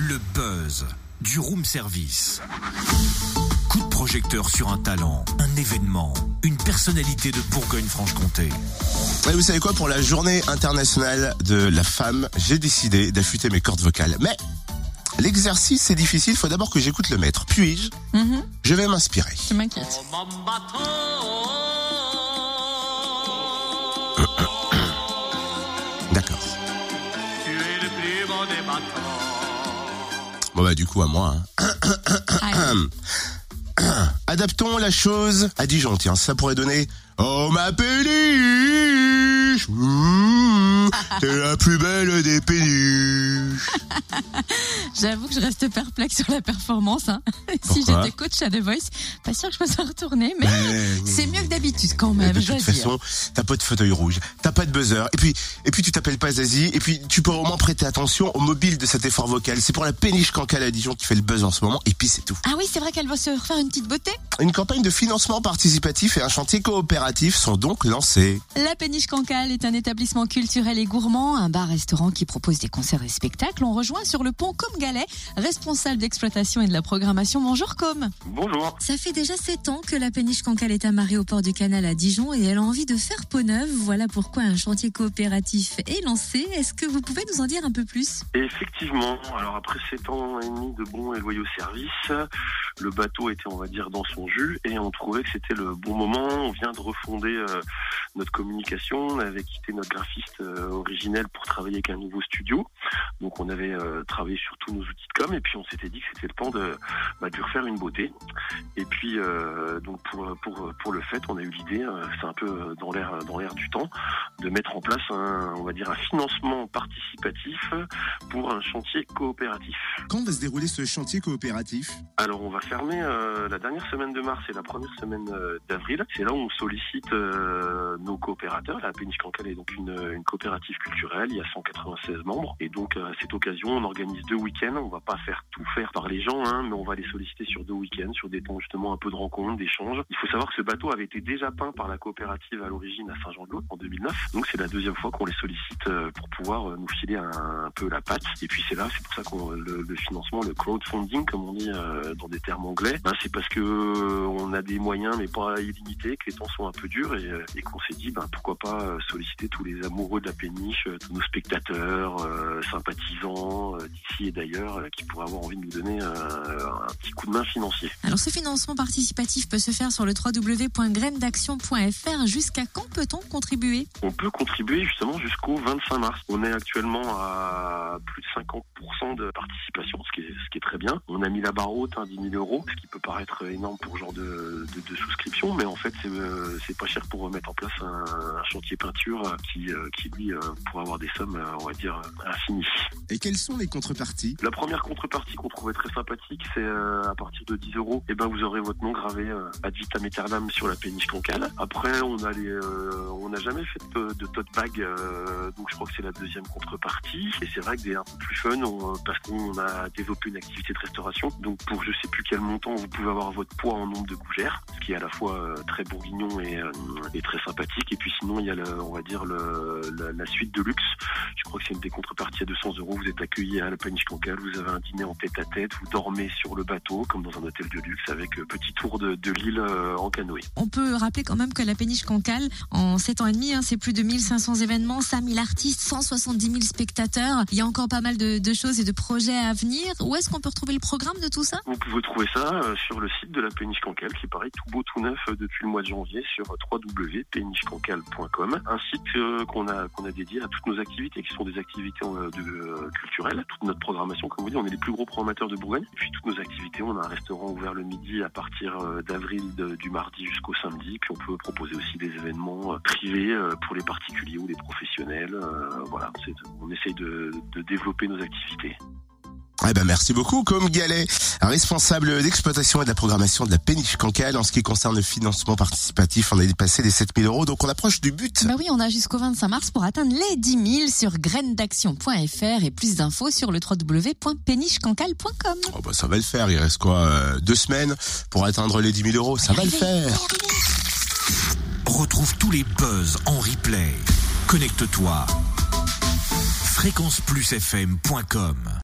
Le buzz du room service. Coup de projecteur sur un talent, un événement, une personnalité de Bourgogne-Franche-Comté. Et vous savez quoi, pour la journée internationale de la femme, j'ai décidé d'affûter mes cordes vocales. Mais l'exercice c'est difficile, faut d'abord que j'écoute le maître. Puis-je Mhm. Je vais m'inspirer. Je m'inquiète. D'accord. Bon bah du coup à moi. hein. Adaptons la chose à Dijon, tiens, ça pourrait donner Oh ma péniche mmh, T'es la plus belle des péniches J'avoue que je reste perplexe sur la performance. hein. si j'étais coach à The Voice, pas sûr que je peux s'en retourner, mais Mais- c'est mieux que d'habitude quand même. de je dois toute façon, t'as pas de fauteuil rouge, t'as pas de buzzer, et puis, et puis tu t'appelles pas Zazie, et puis tu peux au moins prêter attention au mobile de cet effort vocal. C'est pour la péniche Cancale à Dijon qui fait le buzz en ce moment, et puis c'est tout. Ah oui, c'est vrai qu'elle va se refaire une petite beauté. Une campagne de financement participatif et un chantier coopératif sont donc lancés. La Péniche Cancale est un établissement culturel et gourmand, un bar-restaurant qui propose des concerts et spectacles. On rejoint sur le pont Com Galet, responsable d'exploitation et de la programmation. Bonjour Com. Bonjour. Ça fait déjà 7 ans que la péniche Cancale est amarrée au port du canal à Dijon et elle a envie de faire peau neuve. Voilà pourquoi un chantier coopératif est lancé. Est-ce que vous pouvez nous en dire un peu plus? Effectivement, alors après 7 ans et demi de bons et loyaux services, le bateau était, on va dire, dans son jus et on trouvait que c'était le bon moment. On vient de refonder euh, notre communication. On avait quitté notre graphiste euh, originel pour travailler avec un nouveau studio. Donc on avait euh, travaillé sur tous nos outils de com et puis on s'était dit que c'était le temps de, bah, de lui refaire une beauté. Et puis donc pour, pour, pour le fait, on a eu l'idée, c'est un peu dans l'air dans l'air du temps, de mettre en place un, on va dire, un financement participatif pour un chantier coopératif. Quand va se dérouler ce chantier coopératif? Alors on va fermer euh, la dernière semaine de mars et la première semaine euh, d'avril. C'est là où on sollicite euh, nos coopérateurs. La Péniche Cancale est donc une, coopérative culturelle. Il y a 196 membres et donc euh, à cette occasion on organise deux week-ends. On va pas faire tout faire par les gens, hein, mais on va les solliciter sur deux week-ends, sur des temps justement un peu de rencontres, d'échanges. Il faut savoir que ce bateau avait été déjà peint par la coopérative à l'origine à Saint-Jean-de-Lô en 2009. Donc c'est la deuxième fois qu'on les sollicite pour pouvoir nous filer un, peu la patte. Et puis c'est là, c'est pour ça qu'on le, financement, le crowdfunding comme on dit dans des termes anglais, ben, c'est parce que euh, on a des moyens mais pas illimités, que les temps sont un peu durs et, euh, et qu'on s'est dit ben, pourquoi pas euh, solliciter tous les amoureux de la péniche, tous nos spectateurs, euh, sympathisants d'ici et d'ailleurs qui pourraient avoir envie de nous donner un petit coup de main financier. Alors ce financement participatif peut se faire sur le www.graindaction.fr. Jusqu'à quand peut-on contribuer? On peut contribuer justement jusqu'au 25 mars. On est actuellement à plus de 50% de participation, ce qui, est, ce qui est très bien. On a mis la barre haute, hein, 10 000 euros, ce qui peut paraître énorme pour ce genre de, de, de souscription, mais en fait c'est euh, c'est pas cher pour mettre en place un, un chantier peinture qui, euh, qui lui euh, pourrait avoir des sommes, on va dire, infinies. Et quelles sont les contreparties? La première contrepartie qu'on trouvait très sympathique, c'est à partir de 10 euros, et ben vous aurez votre nom gravé ad vitam aeternam sur la péniche cancale. Après, on a les, on n'a jamais fait de, de tote bag, donc je crois que c'est la deuxième contrepartie. Et c'est vrai que des un peu plus fun, on- parce qu'on a développé une activité de restauration. Donc pour je sais plus quel montant, vous pouvez avoir votre poids en nombre de gougères, qui est à la fois euh, très bourguignon et, euh, et très sympathique. Et puis sinon, il y a, le, on va dire, le, la, la suite de luxe. Je crois que c'est une des contreparties à 200 euros. Vous êtes accueilli à la péniche cancale, vous avez un dîner en tête à tête, vous dormez sur le bateau comme dans un hôtel de luxe avec euh, petit tour de, de l'île en canoë. On peut rappeler quand même que la péniche Cancale, en 7 ans et demi, hein, c'est plus de 1500 événements, 5000 artistes, 170 000 spectateurs. Il y a encore pas mal de, de choses et de projets à venir. Où est-ce qu'on peut retrouver le programme de tout ça? Vous pouvez trouver ça sur le site de la péniche cancale qui est pareil tout beau tout neuf euh, depuis le mois de janvier sur www.pénichecancale.com un site euh, qu'on a qu'on a dédié à toutes nos activités qui sont des activités euh, euh, culturelles. Toute notre programmation comme vous dites on est les plus gros programmateurs de Bourgogne. Et puis toutes nos activités on a un restaurant ouvert le midi à partir euh, d'avril du mardi jusqu'au samedi. Puis on peut proposer aussi des événements euh, privés euh, pour les particuliers ou les professionnels. Euh, voilà on essaye de développer nos activités Eh ben merci beaucoup, comme Galet, responsable d'exploitation et de la programmation de la péniche Cancale. En ce qui concerne le financement participatif, on a dépassé les 7000 euros, donc on approche du but. Bah oui, on a jusqu'au 25 mars pour atteindre les 10 000 sur graindaction.fr et plus d'infos sur le www.pénichecancale.com. Oh bah ça va le faire, il reste quoi euh, Deux semaines pour atteindre les 10 000 euros, ça va le faire. Retrouve tous les buzz en replay. Connecte-toi. fréquenceplusfm.com